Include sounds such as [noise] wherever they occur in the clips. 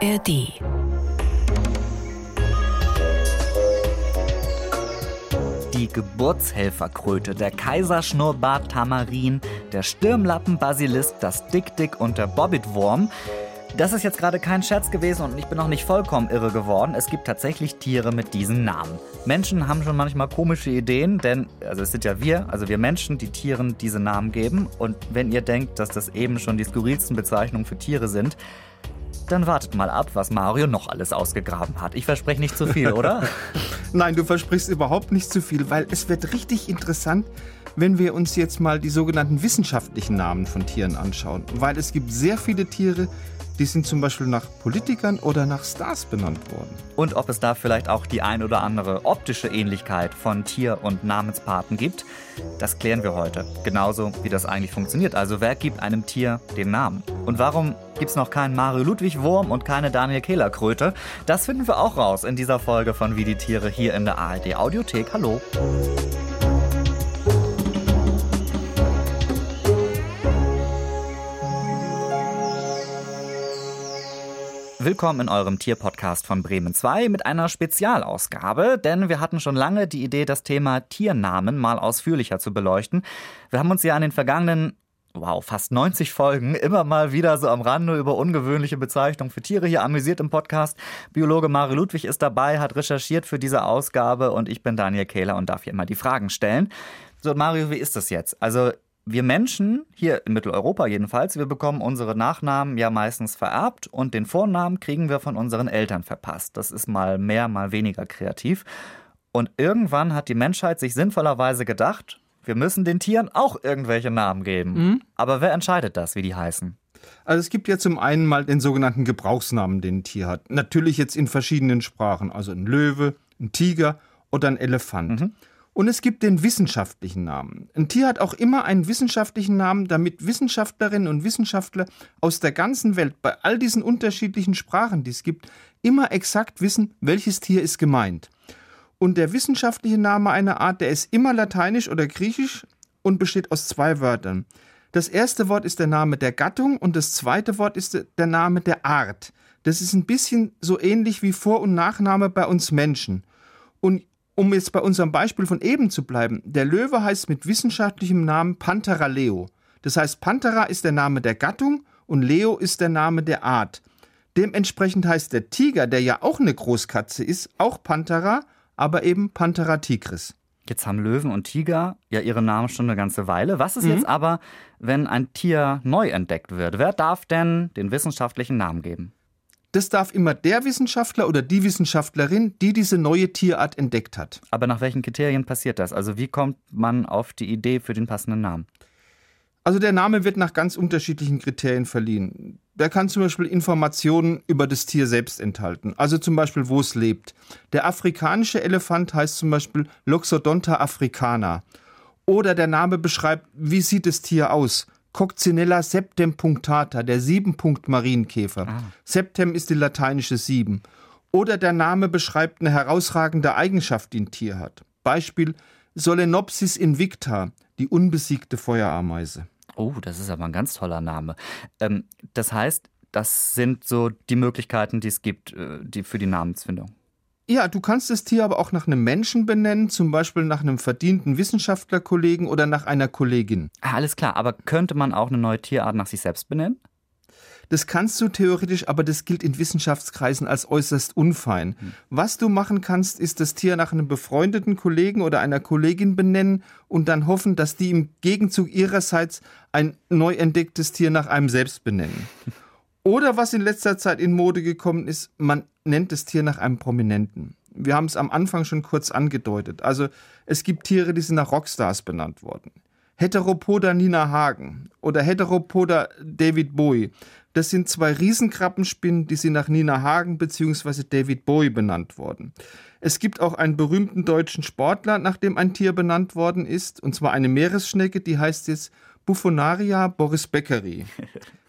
ARD. Die Geburtshelferkröte, der Kaiserschnurrbart Tamarin, der Stirnlappenbasilisk, das Dick-Dick und der Bobbitwurm. Das ist jetzt gerade kein Scherz gewesen und ich bin auch nicht vollkommen irre geworden. Es gibt tatsächlich Tiere mit diesen Namen. Menschen haben schon manchmal komische Ideen, denn also es sind ja wir, also wir Menschen, die Tieren diese Namen geben. Und wenn ihr denkt, dass das eben schon die skurrilsten Bezeichnungen für Tiere sind, dann wartet mal ab, was Mario noch alles ausgegraben hat. Ich verspreche nicht zu viel, oder? [laughs] Nein, du versprichst überhaupt nicht zu viel, weil es wird richtig interessant, wenn wir uns jetzt mal die sogenannten wissenschaftlichen Namen von Tieren anschauen. Weil es gibt sehr viele Tiere, die sind zum Beispiel nach Politikern oder nach Stars benannt worden. Und ob es da vielleicht auch die ein oder andere optische Ähnlichkeit von Tier- und Namenspaten gibt, das klären wir heute. Genauso wie das eigentlich funktioniert. Also wer gibt einem Tier den Namen? Und warum gibt es noch keinen Mario Ludwig Wurm und keine Daniel Kehler Kröte? Das finden wir auch raus in dieser Folge von Wie die Tiere hier in der ARD Audiothek. Hallo. Willkommen in eurem Tierpodcast von Bremen 2 mit einer Spezialausgabe, denn wir hatten schon lange die Idee, das Thema Tiernamen mal ausführlicher zu beleuchten. Wir haben uns ja an den vergangenen wow, fast 90 Folgen immer mal wieder so am Rande über ungewöhnliche Bezeichnungen für Tiere hier amüsiert im Podcast. Biologe Mario Ludwig ist dabei, hat recherchiert für diese Ausgabe und ich bin Daniel Kehler und darf hier immer die Fragen stellen. So, Mario, wie ist das jetzt? Also, wir Menschen, hier in Mitteleuropa jedenfalls, wir bekommen unsere Nachnamen ja meistens vererbt und den Vornamen kriegen wir von unseren Eltern verpasst. Das ist mal mehr, mal weniger kreativ. Und irgendwann hat die Menschheit sich sinnvollerweise gedacht, wir müssen den Tieren auch irgendwelche Namen geben. Mhm. Aber wer entscheidet das, wie die heißen? Also es gibt ja zum einen mal den sogenannten Gebrauchsnamen, den ein Tier hat. Natürlich jetzt in verschiedenen Sprachen, also ein Löwe, ein Tiger oder ein Elefant. Mhm. Und es gibt den wissenschaftlichen Namen. Ein Tier hat auch immer einen wissenschaftlichen Namen, damit Wissenschaftlerinnen und Wissenschaftler aus der ganzen Welt bei all diesen unterschiedlichen Sprachen, die es gibt, immer exakt wissen, welches Tier ist gemeint. Und der wissenschaftliche Name einer Art, der ist immer lateinisch oder griechisch und besteht aus zwei Wörtern. Das erste Wort ist der Name der Gattung und das zweite Wort ist der Name der Art. Das ist ein bisschen so ähnlich wie Vor- und Nachname bei uns Menschen. Und um jetzt bei unserem Beispiel von eben zu bleiben, der Löwe heißt mit wissenschaftlichem Namen Panthera leo. Das heißt, Panthera ist der Name der Gattung und Leo ist der Name der Art. Dementsprechend heißt der Tiger, der ja auch eine Großkatze ist, auch Panthera, aber eben Panthera tigris. Jetzt haben Löwen und Tiger ja ihre Namen schon eine ganze Weile. Was ist mhm. jetzt aber, wenn ein Tier neu entdeckt wird? Wer darf denn den wissenschaftlichen Namen geben? Das darf immer der Wissenschaftler oder die Wissenschaftlerin, die diese neue Tierart entdeckt hat. Aber nach welchen Kriterien passiert das? Also wie kommt man auf die Idee für den passenden Namen? Also der Name wird nach ganz unterschiedlichen Kriterien verliehen. Der kann zum Beispiel Informationen über das Tier selbst enthalten, also zum Beispiel, wo es lebt. Der afrikanische Elefant heißt zum Beispiel Loxodonta africana. Oder der Name beschreibt, wie sieht das Tier aus? Coccinella septem punctata, der Siebenpunkt-Marienkäfer. Ah. Septem ist die lateinische Sieben. Oder der Name beschreibt eine herausragende Eigenschaft, die ein Tier hat. Beispiel Solenopsis invicta, die unbesiegte Feuerameise. Oh, das ist aber ein ganz toller Name. Ähm, das heißt, das sind so die Möglichkeiten, die es gibt äh, die für die Namensfindung. Ja, du kannst das Tier aber auch nach einem Menschen benennen, zum Beispiel nach einem verdienten Wissenschaftlerkollegen oder nach einer Kollegin. Ah, alles klar, aber könnte man auch eine neue Tierart nach sich selbst benennen? Das kannst du theoretisch, aber das gilt in Wissenschaftskreisen als äußerst unfein. Hm. Was du machen kannst, ist das Tier nach einem befreundeten Kollegen oder einer Kollegin benennen und dann hoffen, dass die im Gegenzug ihrerseits ein neu entdecktes Tier nach einem selbst benennen. [laughs] Oder was in letzter Zeit in Mode gekommen ist, man nennt das Tier nach einem Prominenten. Wir haben es am Anfang schon kurz angedeutet. Also es gibt Tiere, die sind nach Rockstars benannt worden. Heteropoda Nina Hagen oder Heteropoda David Bowie. Das sind zwei Riesenkrabbenspinnen, die sind nach Nina Hagen bzw. David Bowie benannt worden. Es gibt auch einen berühmten deutschen Sportler, nach dem ein Tier benannt worden ist, und zwar eine Meeresschnecke, die heißt jetzt Buffonaria Boris Beccari. [laughs]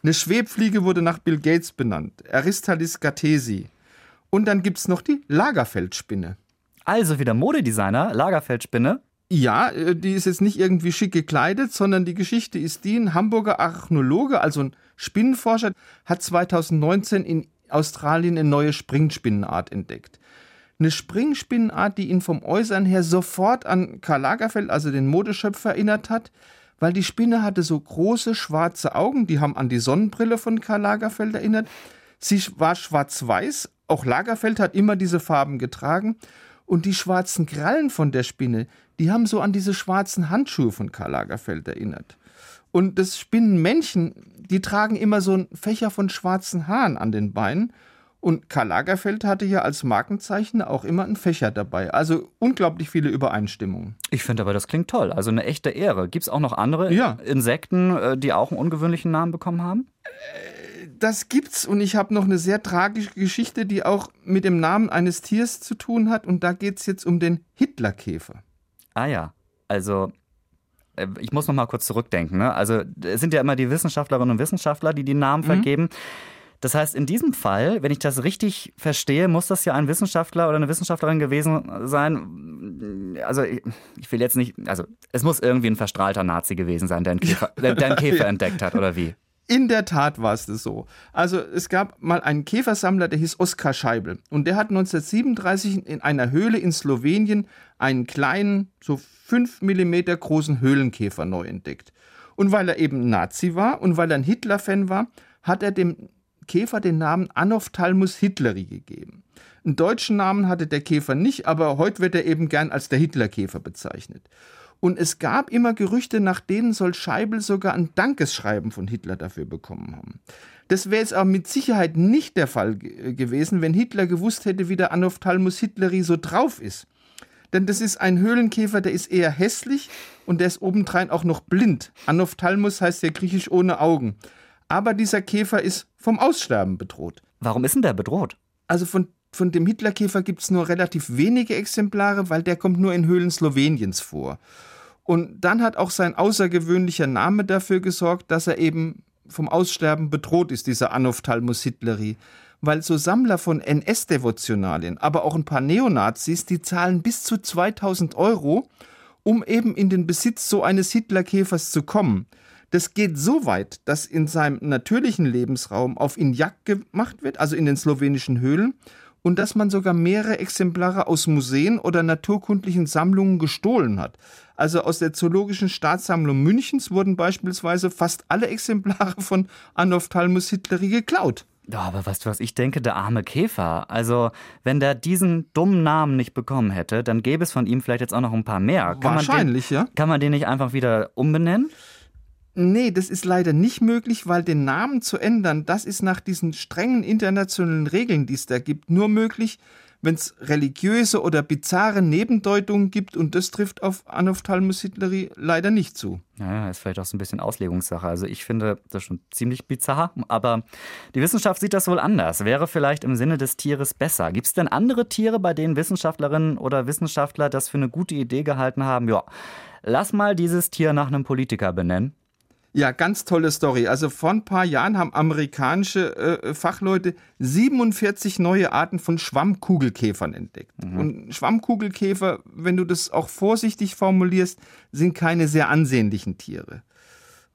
Eine Schwebfliege wurde nach Bill Gates benannt, Aristalis gatesi. Und dann gibt es noch die Lagerfeldspinne. Also wieder Modedesigner, Lagerfeldspinne. Ja, äh, die ist jetzt nicht irgendwie schick gekleidet, sondern die Geschichte ist die, ein Hamburger Archäologe, also ein Spinnenforscher, hat 2019 in Australien eine neue Springspinnenart entdeckt. Eine Springspinnenart, die ihn vom Äußern her sofort an Karl Lagerfeld, also den Modeschöpfer, erinnert hat, weil die Spinne hatte so große schwarze Augen, die haben an die Sonnenbrille von Karl Lagerfeld erinnert. Sie war schwarz-weiß, auch Lagerfeld hat immer diese Farben getragen. Und die schwarzen Krallen von der Spinne, die haben so an diese schwarzen Handschuhe von Karl Lagerfeld erinnert. Und das Spinnenmännchen, die tragen immer so einen Fächer von schwarzen Haaren an den Beinen. Und Karl Lagerfeld hatte ja als Markenzeichen auch immer einen Fächer dabei. Also unglaublich viele Übereinstimmungen. Ich finde aber, das klingt toll. Also eine echte Ehre. Gibt es auch noch andere ja. Insekten, äh, die auch einen ungewöhnlichen Namen bekommen haben? Das gibt's. Und ich habe noch eine sehr tragische Geschichte, die auch mit dem Namen eines Tiers zu tun hat. Und da geht es jetzt um den Hitlerkäfer. Ah ja. Also äh, ich muss noch mal kurz zurückdenken. Ne? Also es sind ja immer die Wissenschaftlerinnen und Wissenschaftler, die die Namen mhm. vergeben. Das heißt, in diesem Fall, wenn ich das richtig verstehe, muss das ja ein Wissenschaftler oder eine Wissenschaftlerin gewesen sein. Also ich will jetzt nicht, also es muss irgendwie ein verstrahlter Nazi gewesen sein, der einen Käfer, der einen Käfer [laughs] entdeckt hat, oder wie? In der Tat war es das so. Also es gab mal einen Käfersammler, der hieß Oskar Scheibel. Und der hat 1937 in einer Höhle in Slowenien einen kleinen, so 5 mm großen Höhlenkäfer neu entdeckt. Und weil er eben Nazi war und weil er ein Hitler-Fan war, hat er dem Käfer den Namen Anophthalmus hitleri gegeben. Einen deutschen Namen hatte der Käfer nicht, aber heute wird er eben gern als der Hitlerkäfer bezeichnet. Und es gab immer Gerüchte, nach denen soll Scheibel sogar ein Dankeschreiben von Hitler dafür bekommen haben. Das wäre jetzt aber mit Sicherheit nicht der Fall gewesen, wenn Hitler gewusst hätte, wie der Anophthalmus hitleri so drauf ist. Denn das ist ein Höhlenkäfer, der ist eher hässlich und der ist obendrein auch noch blind. Anophthalmus heißt ja griechisch ohne Augen. Aber dieser Käfer ist vom Aussterben bedroht. Warum ist denn der bedroht? Also von, von dem Hitlerkäfer gibt es nur relativ wenige Exemplare, weil der kommt nur in Höhlen Sloweniens vor. Und dann hat auch sein außergewöhnlicher Name dafür gesorgt, dass er eben vom Aussterben bedroht ist, dieser Anophthalmus hitleri. Weil so Sammler von NS-Devotionalien, aber auch ein paar Neonazis, die zahlen bis zu 2000 Euro, um eben in den Besitz so eines Hitlerkäfers zu kommen. Das geht so weit, dass in seinem natürlichen Lebensraum auf ihn Jagd gemacht wird, also in den slowenischen Höhlen, und dass man sogar mehrere Exemplare aus Museen oder naturkundlichen Sammlungen gestohlen hat. Also aus der Zoologischen Staatssammlung Münchens wurden beispielsweise fast alle Exemplare [laughs] von Anophthalmus hitleri geklaut. Aber weißt du, was ich denke? Der arme Käfer. Also, wenn der diesen dummen Namen nicht bekommen hätte, dann gäbe es von ihm vielleicht jetzt auch noch ein paar mehr. Kann Wahrscheinlich, den, ja. Kann man den nicht einfach wieder umbenennen? Nee, das ist leider nicht möglich, weil den Namen zu ändern, das ist nach diesen strengen internationalen Regeln, die es da gibt, nur möglich, wenn es religiöse oder bizarre Nebendeutungen gibt und das trifft auf Anophthalmus hitleri leider nicht zu. Ja, ist vielleicht auch so ein bisschen Auslegungssache. Also ich finde das schon ziemlich bizarr, aber die Wissenschaft sieht das wohl anders. Wäre vielleicht im Sinne des Tieres besser. Gibt es denn andere Tiere, bei denen Wissenschaftlerinnen oder Wissenschaftler das für eine gute Idee gehalten haben? Ja, lass mal dieses Tier nach einem Politiker benennen. Ja, ganz tolle Story. Also vor ein paar Jahren haben amerikanische äh, Fachleute 47 neue Arten von Schwammkugelkäfern entdeckt. Mhm. Und Schwammkugelkäfer, wenn du das auch vorsichtig formulierst, sind keine sehr ansehnlichen Tiere.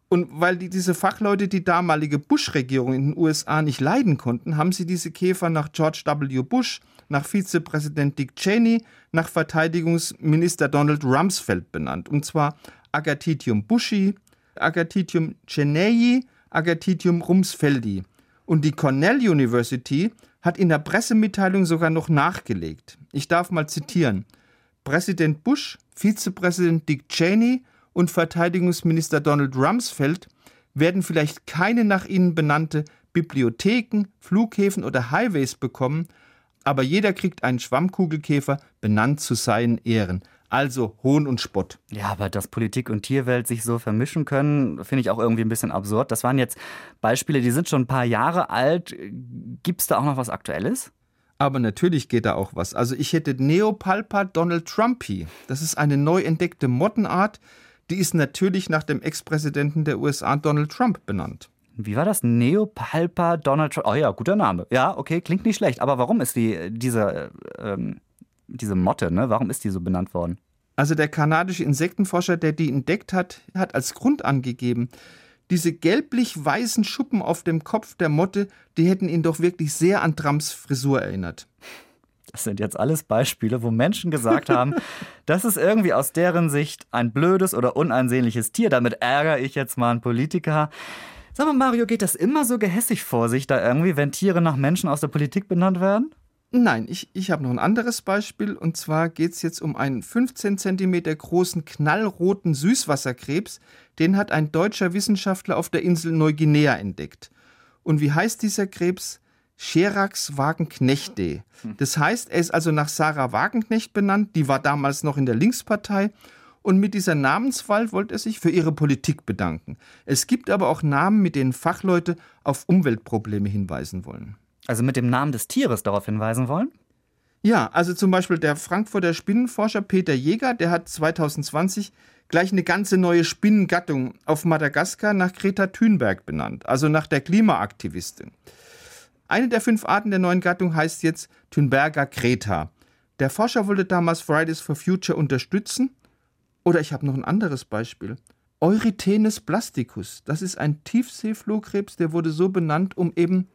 Und weil die, diese Fachleute die damalige Bush-Regierung in den USA nicht leiden konnten, haben sie diese Käfer nach George W. Bush, nach Vizepräsident Dick Cheney, nach Verteidigungsminister Donald Rumsfeld benannt. Und zwar Agatitium bushy, Agatitium chenei, Agatitium rumsfeldi. Und die Cornell University hat in der Pressemitteilung sogar noch nachgelegt. Ich darf mal zitieren. Präsident Bush, Vizepräsident Dick Cheney und Verteidigungsminister Donald Rumsfeld werden vielleicht keine nach ihnen benannte Bibliotheken, Flughäfen oder Highways bekommen, aber jeder kriegt einen Schwammkugelkäfer benannt zu seinen Ehren. Also Hohn und Spott. Ja, aber dass Politik und Tierwelt sich so vermischen können, finde ich auch irgendwie ein bisschen absurd. Das waren jetzt Beispiele, die sind schon ein paar Jahre alt. Gibt es da auch noch was Aktuelles? Aber natürlich geht da auch was. Also ich hätte Neopalpa Donald Trumpy. Das ist eine neu entdeckte Mottenart. Die ist natürlich nach dem Ex-Präsidenten der USA Donald Trump benannt. Wie war das? Neopalpa Donald Trump. Oh ja, guter Name. Ja, okay, klingt nicht schlecht. Aber warum ist die, diese, ähm, diese Motte, ne? warum ist die so benannt worden? Also der kanadische Insektenforscher, der die entdeckt hat, hat als Grund angegeben, diese gelblich-weißen Schuppen auf dem Kopf der Motte, die hätten ihn doch wirklich sehr an Trumps Frisur erinnert. Das sind jetzt alles Beispiele, wo Menschen gesagt haben, [laughs] das ist irgendwie aus deren Sicht ein blödes oder unansehnliches Tier. Damit ärgere ich jetzt mal einen Politiker. Sag mal, Mario, geht das immer so gehässig vor sich da irgendwie, wenn Tiere nach Menschen aus der Politik benannt werden? Nein, ich, ich habe noch ein anderes Beispiel. Und zwar geht es jetzt um einen 15 cm großen knallroten Süßwasserkrebs. Den hat ein deutscher Wissenschaftler auf der Insel Neuguinea entdeckt. Und wie heißt dieser Krebs? Cherax Wagenknechte. Das heißt, er ist also nach Sarah Wagenknecht benannt, die war damals noch in der Linkspartei. Und mit dieser Namenswahl wollte er sich für ihre Politik bedanken. Es gibt aber auch Namen, mit denen Fachleute auf Umweltprobleme hinweisen wollen. Also mit dem Namen des Tieres darauf hinweisen wollen? Ja, also zum Beispiel der Frankfurter Spinnenforscher Peter Jäger, der hat 2020 gleich eine ganze neue Spinnengattung auf Madagaskar nach Greta Thunberg benannt, also nach der Klimaaktivistin. Eine der fünf Arten der neuen Gattung heißt jetzt Thunberger Greta. Der Forscher wollte damals Fridays for Future unterstützen. Oder ich habe noch ein anderes Beispiel. Eurythenes plasticus. Das ist ein Tiefseeflohkrebs, der wurde so benannt, um eben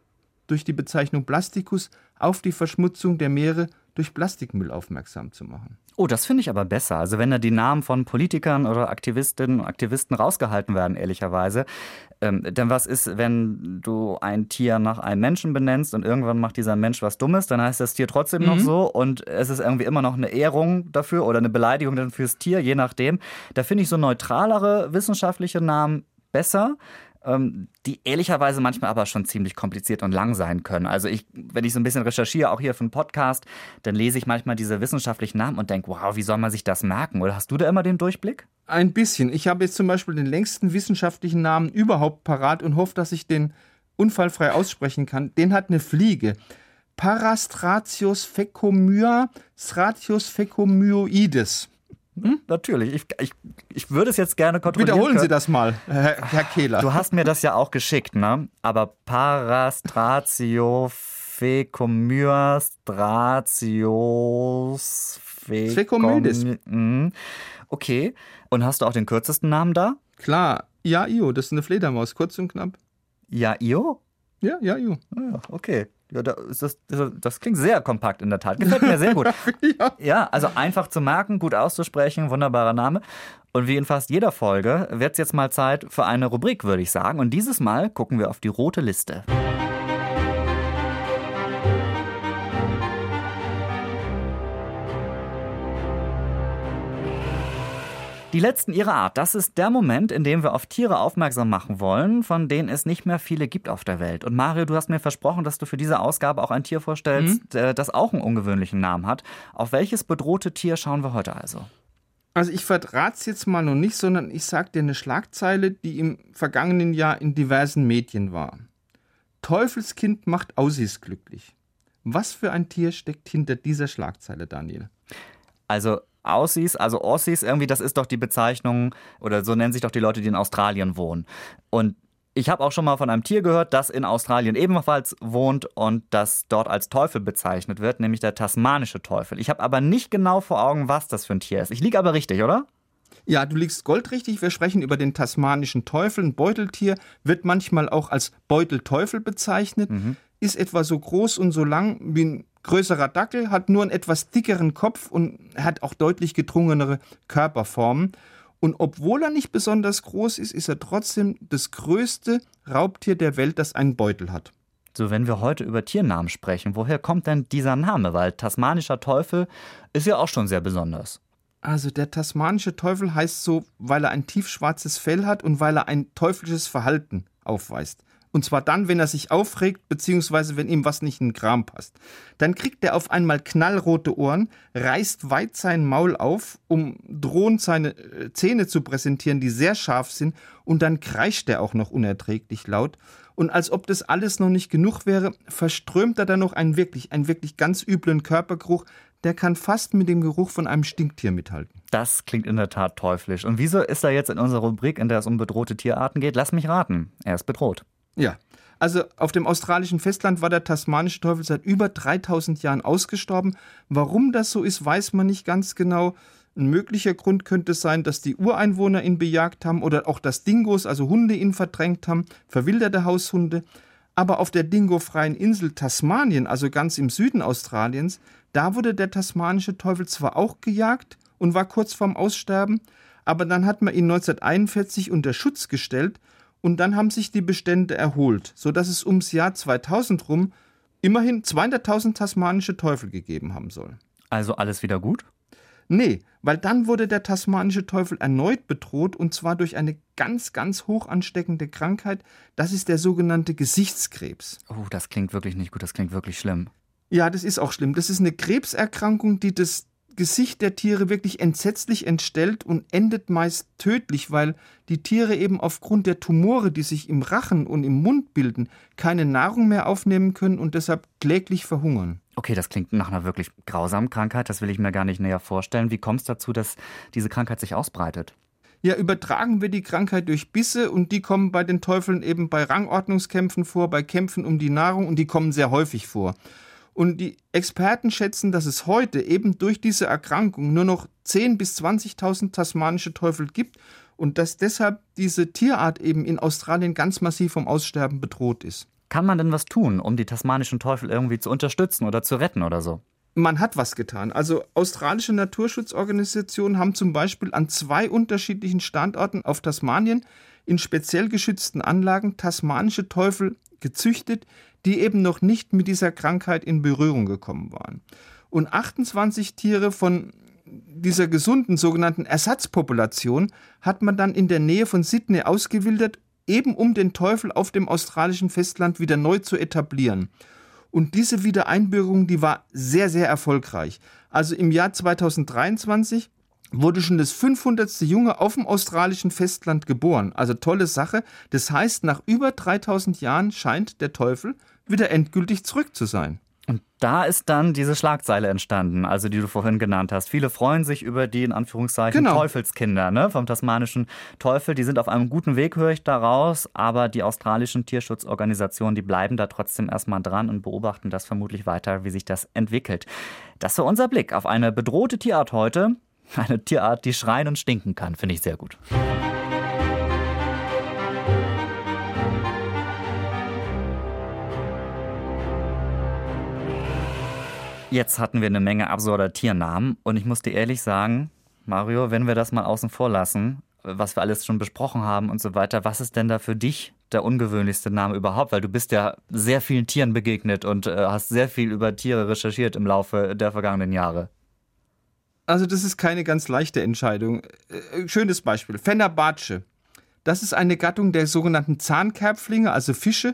durch die Bezeichnung Plasticus auf die Verschmutzung der Meere durch Plastikmüll aufmerksam zu machen. Oh, das finde ich aber besser. Also wenn da die Namen von Politikern oder Aktivistinnen und Aktivisten rausgehalten werden, ehrlicherweise. Ähm, denn was ist, wenn du ein Tier nach einem Menschen benennst und irgendwann macht dieser Mensch was Dummes, dann heißt das Tier trotzdem mhm. noch so und es ist irgendwie immer noch eine Ehrung dafür oder eine Beleidigung dann fürs Tier, je nachdem. Da finde ich so neutralere wissenschaftliche Namen besser die ehrlicherweise manchmal aber schon ziemlich kompliziert und lang sein können. Also ich, wenn ich so ein bisschen recherchiere, auch hier für einen Podcast, dann lese ich manchmal diese wissenschaftlichen Namen und denke, wow, wie soll man sich das merken? Oder hast du da immer den Durchblick? Ein bisschen. Ich habe jetzt zum Beispiel den längsten wissenschaftlichen Namen überhaupt parat und hoffe, dass ich den unfallfrei aussprechen kann. Den hat eine Fliege. Parastratius fecomyoides. Hm? Natürlich. Ich, ich, ich würde es jetzt gerne kontrollieren. Wiederholen können. Sie das mal, Herr, Herr Kehler. Du hast mir das ja auch geschickt, ne? Aber Parastratio fecomystratios fecomydis. Mhm. Okay. Und hast du auch den kürzesten Namen da? Klar. Ja, Io. Das ist eine Fledermaus. Kurz und knapp. Ja, Io? Ja, ja, Io. Ah ja. Ja, das, das, das, klingt sehr kompakt in der Tat. Gefällt mir sehr gut. [laughs] ja. ja, also einfach zu merken, gut auszusprechen, wunderbarer Name. Und wie in fast jeder Folge wird es jetzt mal Zeit für eine Rubrik, würde ich sagen. Und dieses Mal gucken wir auf die rote Liste. Die letzten ihrer Art, das ist der Moment, in dem wir auf Tiere aufmerksam machen wollen, von denen es nicht mehr viele gibt auf der Welt. Und Mario, du hast mir versprochen, dass du für diese Ausgabe auch ein Tier vorstellst, mhm. das auch einen ungewöhnlichen Namen hat. Auf welches bedrohte Tier schauen wir heute also? Also ich verrate es jetzt mal noch nicht, sondern ich sage dir eine Schlagzeile, die im vergangenen Jahr in diversen Medien war. Teufelskind macht Aussies glücklich. Was für ein Tier steckt hinter dieser Schlagzeile, Daniel? Also Aussies, also Aussies, irgendwie, das ist doch die Bezeichnung, oder so nennen sich doch die Leute, die in Australien wohnen. Und ich habe auch schon mal von einem Tier gehört, das in Australien ebenfalls wohnt und das dort als Teufel bezeichnet wird, nämlich der tasmanische Teufel. Ich habe aber nicht genau vor Augen, was das für ein Tier ist. Ich liege aber richtig, oder? Ja, du liegst goldrichtig. Wir sprechen über den tasmanischen Teufel. Ein Beuteltier wird manchmal auch als Beutelteufel bezeichnet. Mhm. Ist etwa so groß und so lang wie ein größerer Dackel, hat nur einen etwas dickeren Kopf und hat auch deutlich gedrungenere Körperformen. Und obwohl er nicht besonders groß ist, ist er trotzdem das größte Raubtier der Welt, das einen Beutel hat. So, wenn wir heute über Tiernamen sprechen, woher kommt denn dieser Name? Weil tasmanischer Teufel ist ja auch schon sehr besonders. Also der tasmanische Teufel heißt so, weil er ein tiefschwarzes Fell hat und weil er ein teuflisches Verhalten aufweist. Und zwar dann, wenn er sich aufregt, beziehungsweise wenn ihm was nicht in den Kram passt. Dann kriegt er auf einmal knallrote Ohren, reißt weit sein Maul auf, um drohend seine äh, Zähne zu präsentieren, die sehr scharf sind, und dann kreischt er auch noch unerträglich laut. Und als ob das alles noch nicht genug wäre, verströmt er dann noch einen wirklich, einen wirklich ganz üblen Körpergeruch, der kann fast mit dem Geruch von einem Stinktier mithalten. Das klingt in der Tat teuflisch. Und wieso ist er jetzt in unserer Rubrik, in der es um bedrohte Tierarten geht? Lass mich raten. Er ist bedroht. Ja. Also auf dem australischen Festland war der tasmanische Teufel seit über 3000 Jahren ausgestorben. Warum das so ist, weiß man nicht ganz genau. Ein möglicher Grund könnte sein, dass die Ureinwohner ihn bejagt haben oder auch dass Dingos, also Hunde, ihn verdrängt haben, verwilderte Haushunde. Aber auf der dingofreien Insel Tasmanien, also ganz im Süden Australiens, da wurde der tasmanische Teufel zwar auch gejagt und war kurz vorm Aussterben, aber dann hat man ihn 1941 unter Schutz gestellt und dann haben sich die Bestände erholt, sodass es ums Jahr 2000 rum immerhin 200.000 tasmanische Teufel gegeben haben soll. Also alles wieder gut? Nee, weil dann wurde der tasmanische Teufel erneut bedroht und zwar durch eine ganz, ganz hoch ansteckende Krankheit. Das ist der sogenannte Gesichtskrebs. Oh, das klingt wirklich nicht gut, das klingt wirklich schlimm. Ja, das ist auch schlimm. Das ist eine Krebserkrankung, die das Gesicht der Tiere wirklich entsetzlich entstellt und endet meist tödlich, weil die Tiere eben aufgrund der Tumore, die sich im Rachen und im Mund bilden, keine Nahrung mehr aufnehmen können und deshalb kläglich verhungern. Okay, das klingt nach einer wirklich grausamen Krankheit, das will ich mir gar nicht näher vorstellen. Wie kommt es dazu, dass diese Krankheit sich ausbreitet? Ja, übertragen wir die Krankheit durch Bisse und die kommen bei den Teufeln eben bei Rangordnungskämpfen vor, bei Kämpfen um die Nahrung und die kommen sehr häufig vor. Und die Experten schätzen, dass es heute eben durch diese Erkrankung nur noch 10.000 bis 20.000 tasmanische Teufel gibt und dass deshalb diese Tierart eben in Australien ganz massiv vom Aussterben bedroht ist. Kann man denn was tun, um die tasmanischen Teufel irgendwie zu unterstützen oder zu retten oder so? Man hat was getan. Also australische Naturschutzorganisationen haben zum Beispiel an zwei unterschiedlichen Standorten auf Tasmanien in speziell geschützten Anlagen tasmanische Teufel gezüchtet, die eben noch nicht mit dieser Krankheit in Berührung gekommen waren. Und 28 Tiere von dieser gesunden sogenannten Ersatzpopulation hat man dann in der Nähe von Sydney ausgewildert, eben um den Teufel auf dem australischen Festland wieder neu zu etablieren. Und diese Wiedereinbürgerung, die war sehr, sehr erfolgreich. Also im Jahr 2023 wurde schon das 500. Junge auf dem australischen Festland geboren. Also tolle Sache. Das heißt, nach über 3000 Jahren scheint der Teufel wieder endgültig zurück zu sein. Und da ist dann diese Schlagzeile entstanden, also die du vorhin genannt hast. Viele freuen sich über die in Anführungszeichen genau. Teufelskinder ne, vom tasmanischen Teufel. Die sind auf einem guten Weg, höre ich daraus. Aber die australischen Tierschutzorganisationen, die bleiben da trotzdem erstmal dran und beobachten das vermutlich weiter, wie sich das entwickelt. Das war unser Blick auf eine bedrohte Tierart heute. Eine Tierart, die schreien und stinken kann, finde ich sehr gut. Jetzt hatten wir eine Menge absurder Tiernamen und ich muss dir ehrlich sagen, Mario, wenn wir das mal außen vor lassen, was wir alles schon besprochen haben und so weiter, was ist denn da für dich der ungewöhnlichste Name überhaupt? Weil du bist ja sehr vielen Tieren begegnet und äh, hast sehr viel über Tiere recherchiert im Laufe der vergangenen Jahre. Also das ist keine ganz leichte Entscheidung. Äh, schönes Beispiel. Fenerbahce. Das ist eine Gattung der sogenannten Zahnkerpflinge, also Fische.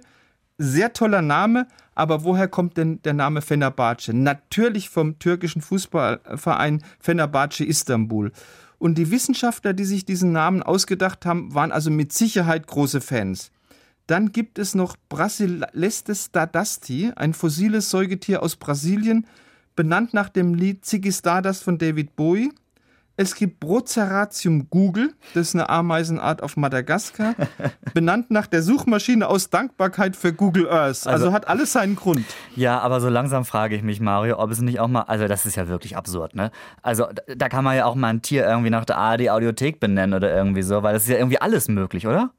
Sehr toller Name, aber woher kommt denn der Name Fenerbahce? Natürlich vom türkischen Fußballverein Fenerbahce Istanbul. Und die Wissenschaftler, die sich diesen Namen ausgedacht haben, waren also mit Sicherheit große Fans. Dann gibt es noch Brasilestes dadasti, ein fossiles Säugetier aus Brasilien, benannt nach dem Lied Ziggy Stardust von David Bowie. Es gibt Broceratium Google, das ist eine Ameisenart auf Madagaskar, [laughs] benannt nach der Suchmaschine aus Dankbarkeit für Google Earth. Also, also, hat alles seinen Grund. Ja, aber so langsam frage ich mich, Mario, ob es nicht auch mal, also das ist ja wirklich absurd, ne? Also da kann man ja auch mal ein Tier irgendwie nach der ARD Audiothek benennen oder irgendwie so, weil das ist ja irgendwie alles möglich, oder?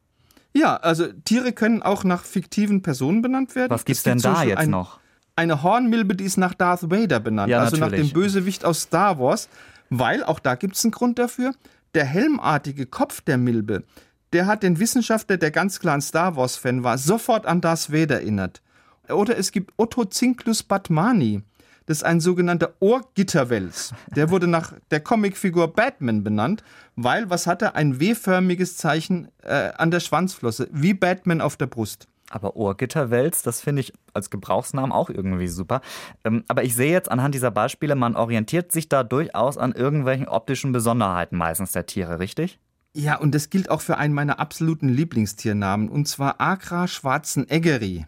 Ja, also Tiere können auch nach fiktiven Personen benannt werden. Was gibt's es denn da jetzt noch? Eine Hornmilbe, die ist nach Darth Vader benannt, ja, also natürlich. nach dem Bösewicht aus Star Wars, weil, auch da gibt es einen Grund dafür, der helmartige Kopf der Milbe, der hat den Wissenschaftler, der ganz klar ein Star Wars-Fan war, sofort an Darth Vader erinnert. Oder es gibt Otto Zinklus Batmani. Das ist ein sogenannter Ohrgitterwels. Der wurde nach der Comicfigur Batman benannt, weil, was hat er? Ein W-förmiges Zeichen äh, an der Schwanzflosse, wie Batman auf der Brust. Aber Ohrgitterwels, das finde ich als Gebrauchsnamen auch irgendwie super. Ähm, aber ich sehe jetzt anhand dieser Beispiele, man orientiert sich da durchaus an irgendwelchen optischen Besonderheiten meistens der Tiere, richtig? Ja, und das gilt auch für einen meiner absoluten Lieblingstiernamen, und zwar Agra schwarzeneggeri.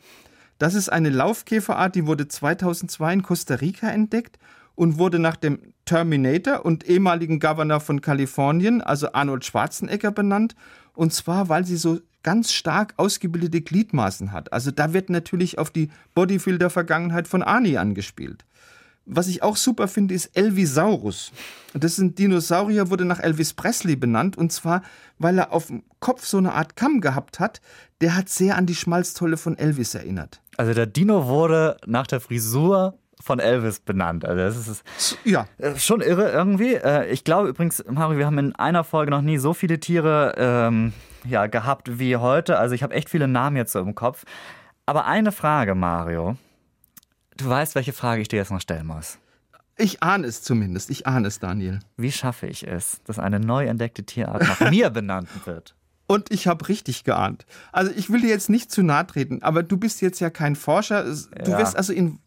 Das ist eine Laufkäferart, die wurde 2002 in Costa Rica entdeckt und wurde nach dem Terminator und ehemaligen Governor von Kalifornien, also Arnold Schwarzenegger, benannt. Und zwar, weil sie so ganz stark ausgebildete Gliedmaßen hat. Also da wird natürlich auf die Bodybuilder-Vergangenheit von Arnie angespielt. Was ich auch super finde, ist Elvisaurus. Das ist ein Dinosaurier, wurde nach Elvis Presley benannt und zwar, weil er auf dem Kopf so eine Art Kamm gehabt hat. Der hat sehr an die Schmalztolle von Elvis erinnert. Also der Dino wurde nach der Frisur von Elvis benannt. Also das ist ja. Äh, schon irre irgendwie. Äh, ich glaube übrigens, Mario, wir haben in einer Folge noch nie so viele Tiere ähm, ja, gehabt wie heute. Also ich habe echt viele Namen jetzt so im Kopf. Aber eine Frage, Mario. Du weißt, welche Frage ich dir jetzt noch stellen muss. Ich ahne es zumindest. Ich ahne es, Daniel. Wie schaffe ich es, dass eine neu entdeckte Tierart nach [laughs] mir benannt wird? Und ich habe richtig geahnt. Also ich will dir jetzt nicht zu nahe treten, aber du bist jetzt ja kein Forscher. Du ja. wirst also in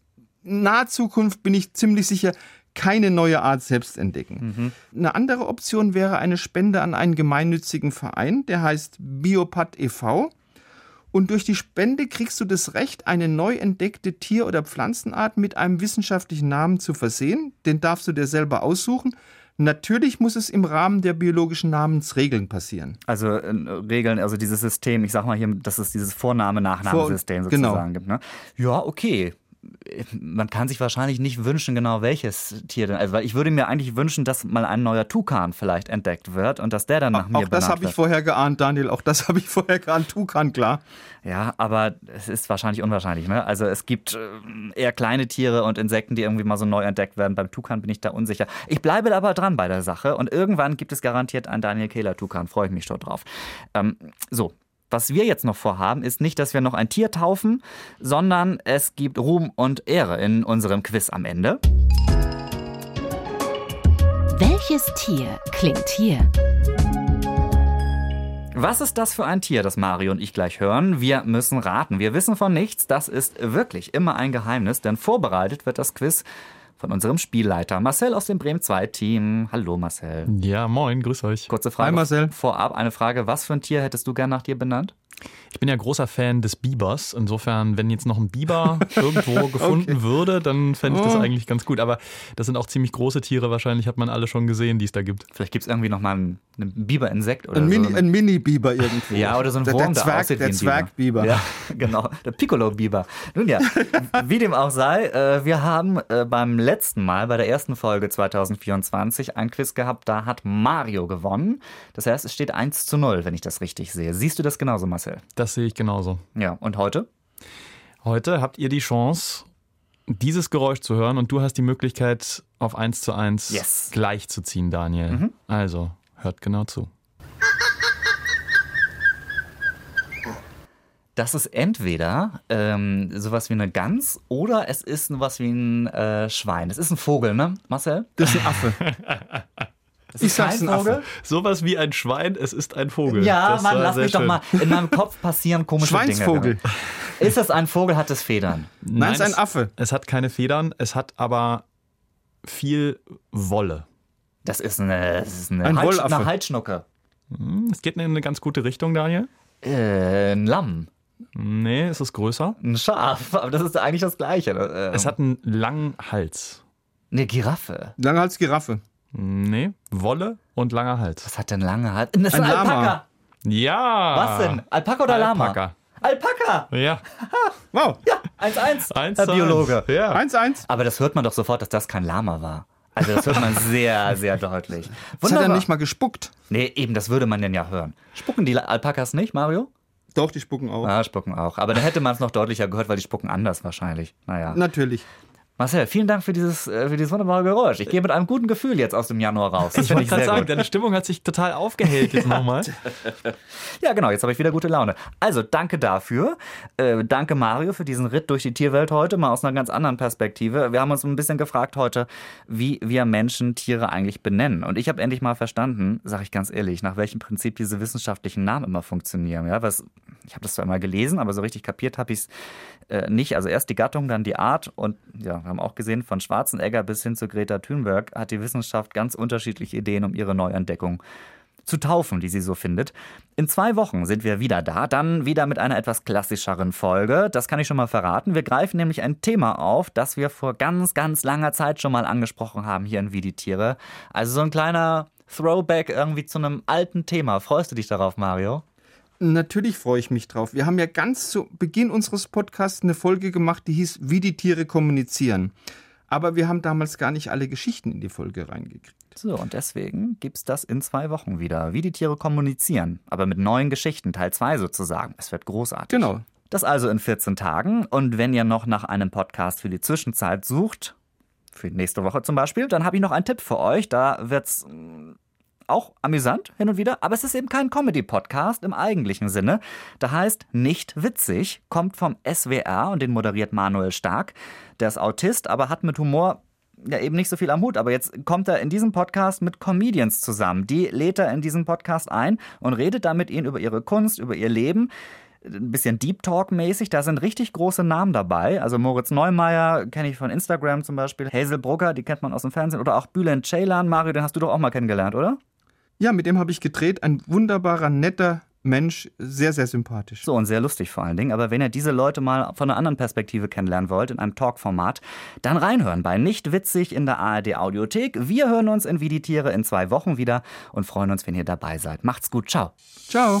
naher Zukunft, bin ich ziemlich sicher, keine neue Art selbst entdecken. Mhm. Eine andere Option wäre eine Spende an einen gemeinnützigen Verein, der heißt Biopat e.V. Und durch die Spende kriegst du das Recht, eine neu entdeckte Tier- oder Pflanzenart mit einem wissenschaftlichen Namen zu versehen. Den darfst du dir selber aussuchen. Natürlich muss es im Rahmen der biologischen Namensregeln passieren. Also äh, Regeln, also dieses System, ich sag mal hier, dass es dieses Vorname-Nachname-System genau. sozusagen genau. gibt. Ne? Ja, okay man kann sich wahrscheinlich nicht wünschen, genau welches Tier denn. Also, weil ich würde mir eigentlich wünschen, dass mal ein neuer Tukan vielleicht entdeckt wird und dass der dann nach auch, mir Auch das habe ich vorher geahnt, Daniel. Auch das [laughs] habe ich vorher geahnt. Tukan, klar. Ja, aber es ist wahrscheinlich unwahrscheinlich. Ne? Also es gibt äh, eher kleine Tiere und Insekten, die irgendwie mal so neu entdeckt werden. Beim Tukan bin ich da unsicher. Ich bleibe aber dran bei der Sache und irgendwann gibt es garantiert einen Daniel Kehler Tukan. Freue ich mich schon drauf. Ähm, so, was wir jetzt noch vorhaben, ist nicht, dass wir noch ein Tier taufen, sondern es gibt Ruhm und Ehre in unserem Quiz am Ende. Welches Tier klingt hier? Was ist das für ein Tier, das Mario und ich gleich hören? Wir müssen raten. Wir wissen von nichts. Das ist wirklich immer ein Geheimnis, denn vorbereitet wird das Quiz von unserem Spielleiter Marcel aus dem Bremen 2 Team. Hallo Marcel. Ja, moin, grüß euch. Kurze Frage. Hi Marcel. Vorab eine Frage, was für ein Tier hättest du gern nach dir benannt? Ich bin ja großer Fan des Bibers. Insofern, wenn jetzt noch ein Biber [laughs] irgendwo gefunden okay. würde, dann fände ich das oh. eigentlich ganz gut. Aber das sind auch ziemlich große Tiere. Wahrscheinlich hat man alle schon gesehen, die es da gibt. Vielleicht gibt es irgendwie noch mal einen, einen Biberinsekt oder ein so. Mini, ein Mini-Biber irgendwo. Ja, oder so ein Wurm, der, Zwerg, der Der Zwergbiber. Ja, [laughs] genau. Der Piccolo-Biber. Nun ja, [laughs] wie dem auch sei, äh, wir haben äh, beim letzten Mal, bei der ersten Folge 2024, ein Quiz gehabt. Da hat Mario gewonnen. Das heißt, es steht 1 zu 0, wenn ich das richtig sehe. Siehst du das genauso, Marcel? Das sehe ich genauso. Ja, und heute? Heute habt ihr die Chance, dieses Geräusch zu hören und du hast die Möglichkeit, auf 1 zu 1 yes. gleich zu ziehen, Daniel. Mhm. Also, hört genau zu. [laughs] Das ist entweder ähm, sowas wie eine Gans oder es ist sowas wie ein äh, Schwein. Das ist ein Vogel, ne, Marcel? Das ist ein Affe. [laughs] Das ich sag's ein Vogel. Sowas wie ein Schwein, es ist ein Vogel. Ja, das Mann, lass mich schön. doch mal. In meinem Kopf passieren komische Schweinsvogel. Dinge. Ist das ein Vogel, hat es Federn? Nein, es ist ein Affe. Es hat keine Federn, es hat aber viel Wolle. Das ist eine, das ist eine, ein Halsch, eine Halsschnucke. Hm, es geht in eine ganz gute Richtung, Daniel. Äh, ein Lamm. Nee, es ist größer. Ein Schaf, aber das ist eigentlich das Gleiche. Äh, es hat einen langen Hals. Eine Giraffe. Lange Hals Giraffe. Nee, Wolle und langer Hals. Was hat denn lange Hals? Das ist ein, ein Lama. Alpaka. Ja. Was denn? Alpaka oder Lama? Alpaka. Alpaka. Ja. [laughs] wow. Ja, 1-1. Eins, Herr Biologe. Ja. 1-1. Aber das hört man doch sofort, dass das kein Lama war. Also das hört man sehr, [laughs] sehr deutlich. Das hat er nicht mal gespuckt. Nee, eben, das würde man denn ja hören. Spucken die Alpakas nicht, Mario? Doch, die spucken auch. Ah, spucken auch. Aber da hätte man es noch deutlicher gehört, weil die spucken anders wahrscheinlich. Naja. Natürlich. Marcel, vielen Dank für dieses, äh, für dieses wunderbare Geräusch. Ich gehe mit einem guten Gefühl jetzt aus dem Januar raus. Das ich wollte gerade sagen, gut. deine Stimmung hat sich total aufgehellt jetzt nochmal. [laughs] ja, genau, jetzt habe ich wieder gute Laune. Also, danke dafür. Äh, danke Mario für diesen Ritt durch die Tierwelt heute, mal aus einer ganz anderen Perspektive. Wir haben uns ein bisschen gefragt heute, wie wir Menschen Tiere eigentlich benennen. Und ich habe endlich mal verstanden, sage ich ganz ehrlich, nach welchem Prinzip diese wissenschaftlichen Namen immer funktionieren. Ja, was, ich habe das zwar immer gelesen, aber so richtig kapiert habe ich es äh, nicht. Also erst die Gattung, dann die Art und ja, haben auch gesehen, von Schwarzenegger bis hin zu Greta Thunberg hat die Wissenschaft ganz unterschiedliche Ideen um ihre Neuentdeckung zu taufen, die sie so findet. In zwei Wochen sind wir wieder da, dann wieder mit einer etwas klassischeren Folge. Das kann ich schon mal verraten. Wir greifen nämlich ein Thema auf, das wir vor ganz, ganz langer Zeit schon mal angesprochen haben hier in Wie die Tiere. Also so ein kleiner Throwback irgendwie zu einem alten Thema. Freust du dich darauf, Mario? Natürlich freue ich mich drauf. Wir haben ja ganz zu Beginn unseres Podcasts eine Folge gemacht, die hieß Wie die Tiere kommunizieren. aber wir haben damals gar nicht alle Geschichten in die Folge reingekriegt. So, und deswegen gibt es das in zwei Wochen wieder, wie die Tiere kommunizieren, aber mit neuen Geschichten, Teil 2 sozusagen. Es wird großartig. Genau. Das also in 14 Tagen. Und wenn ihr noch nach einem Podcast für die Zwischenzeit sucht, für nächste Woche zum Beispiel, dann habe ich noch einen Tipp für euch. Da wird's mm, auch amüsant hin und wieder, aber es ist eben kein Comedy-Podcast im eigentlichen Sinne. Da heißt Nicht witzig, kommt vom SWR und den moderiert Manuel Stark. Der ist Autist, aber hat mit Humor ja eben nicht so viel am Hut, aber jetzt kommt er in diesem Podcast mit Comedians zusammen. Die lädt er in diesen Podcast ein und redet da mit ihnen über ihre Kunst, über ihr Leben ein bisschen Deep Talk-mäßig. Da sind richtig große Namen dabei. Also Moritz Neumeier kenne ich von Instagram zum Beispiel. Hazel Brugger, die kennt man aus dem Fernsehen. Oder auch Bülent Ceylan. Mario, den hast du doch auch mal kennengelernt, oder? Ja, mit dem habe ich gedreht. Ein wunderbarer, netter Mensch, sehr, sehr sympathisch. So und sehr lustig vor allen Dingen. Aber wenn ihr diese Leute mal von einer anderen Perspektive kennenlernen wollt, in einem Talk-Format, dann reinhören bei Nicht Witzig in der ARD Audiothek. Wir hören uns in Wie die Tiere in zwei Wochen wieder und freuen uns, wenn ihr dabei seid. Macht's gut. Ciao. Ciao.